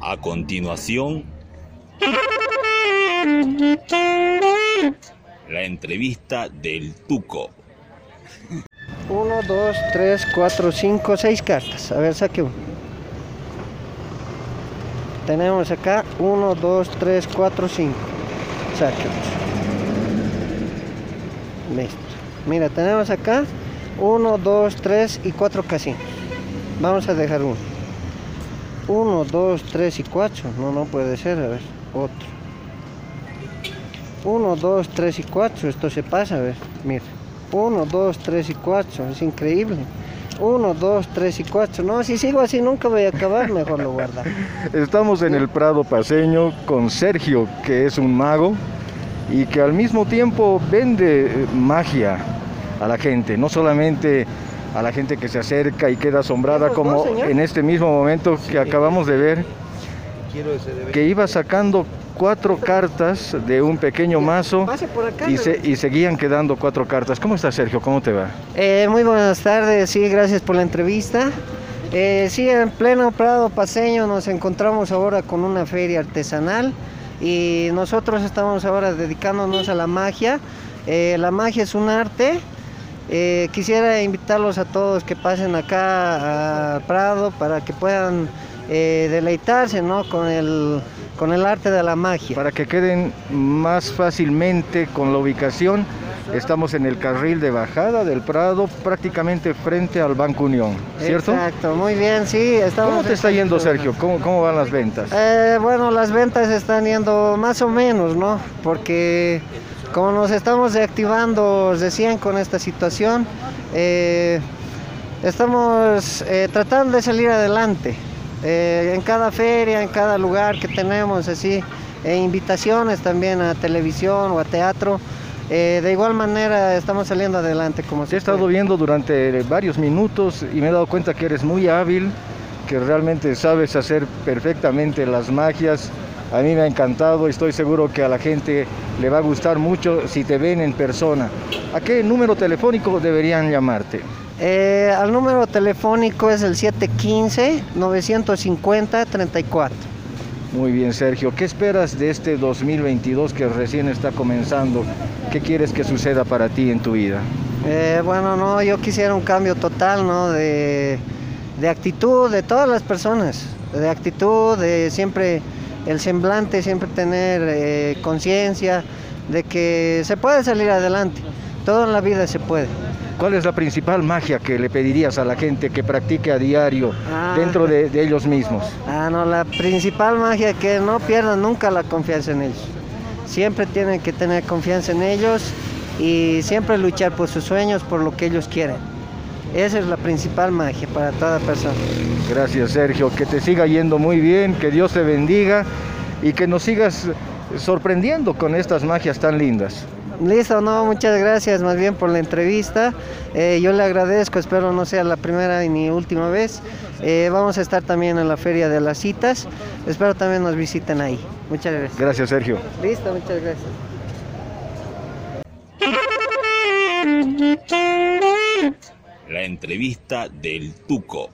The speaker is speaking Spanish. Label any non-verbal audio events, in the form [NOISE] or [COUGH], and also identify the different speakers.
Speaker 1: A continuación, la entrevista del Tuco.
Speaker 2: 1, 2, 3, 4, 5, 6 cartas. A ver, saque uno. Tenemos acá 1, 2, 3, 4, 5. Saque otro. Listo. Mira, tenemos acá 1, 2, 3 y 4 casinos. Vamos a dejar uno. 1, 2, 3 y 4. No, no puede ser. A ver, otro. 1, 2, 3 y 4. Esto se pasa, a ver. Mira. 1, 2, 3 y 4. Es increíble. 1, 2, 3 y 4. No, si sigo así nunca voy a acabar. Mejor lo guarda. [LAUGHS]
Speaker 3: Estamos en el Prado Paseño con Sergio, que es un mago y que al mismo tiempo vende eh, magia a la gente, no solamente a la gente que se acerca y queda asombrada como en este mismo momento que acabamos de ver, que iba sacando cuatro cartas de un pequeño mazo y, se, y seguían quedando cuatro cartas. ¿Cómo está Sergio? ¿Cómo te va?
Speaker 2: Eh, muy buenas tardes, sí, gracias por la entrevista. Eh, sí, en pleno Prado Paseño nos encontramos ahora con una feria artesanal y nosotros estamos ahora dedicándonos a la magia. Eh, la magia es un arte. Eh, quisiera invitarlos a todos que pasen acá al Prado para que puedan eh, deleitarse ¿no? con, el, con el arte de la magia.
Speaker 3: Para que queden más fácilmente con la ubicación Estamos en el carril de bajada del Prado, prácticamente frente al Banco Unión, ¿cierto?
Speaker 2: Exacto, muy bien, sí. Estamos
Speaker 3: ¿Cómo te está yendo, Sergio? ¿Cómo, cómo van las ventas?
Speaker 2: Eh, bueno, las ventas están yendo más o menos, ¿no? Porque como nos estamos reactivando recién con esta situación, eh, estamos eh, tratando de salir adelante. en cada feria, en cada lugar que tenemos, así, invitaciones también a televisión o a teatro. Eh, de igual manera estamos saliendo adelante como
Speaker 3: Te he estado viendo durante varios minutos y me he dado cuenta que eres muy hábil, que realmente sabes hacer perfectamente las magias. A mí me ha encantado, estoy seguro que a la gente le va a gustar mucho si te ven en persona. ¿A qué número telefónico deberían llamarte?
Speaker 2: Eh, al número telefónico es el 715-950-34.
Speaker 3: Muy bien, Sergio. ¿Qué esperas de este 2022 que recién está comenzando? ¿Qué quieres que suceda para ti en tu vida?
Speaker 2: Eh, bueno, no, yo quisiera un cambio total, ¿no? De, actitud de todas las personas, de actitud, de siempre el semblante, siempre tener eh, conciencia de que se puede salir adelante. Todo en la vida se puede.
Speaker 3: ¿Cuál es la principal magia que le pedirías a la gente que practique a diario ah. dentro de, ellos mismos?
Speaker 2: Ah, no, la principal magia es que no pierdan nunca la confianza en ellos. Siempre tienen que tener confianza en ellos y siempre luchar por sus sueños, por lo que ellos quieren. Esa es la principal magia para toda persona.
Speaker 3: Gracias Sergio, que te siga yendo muy bien, que Dios te bendiga y que nos sigas sorprendiendo con estas magias tan lindas.
Speaker 2: Listo, no, muchas gracias más bien por la entrevista. Eh, yo le agradezco, espero no sea la primera ni última vez. Eh, vamos a estar también en la Feria de las Citas. Espero también nos visiten ahí. Muchas gracias.
Speaker 3: Gracias, Sergio.
Speaker 2: Listo, muchas gracias. [LAUGHS]
Speaker 1: La entrevista del Tuco.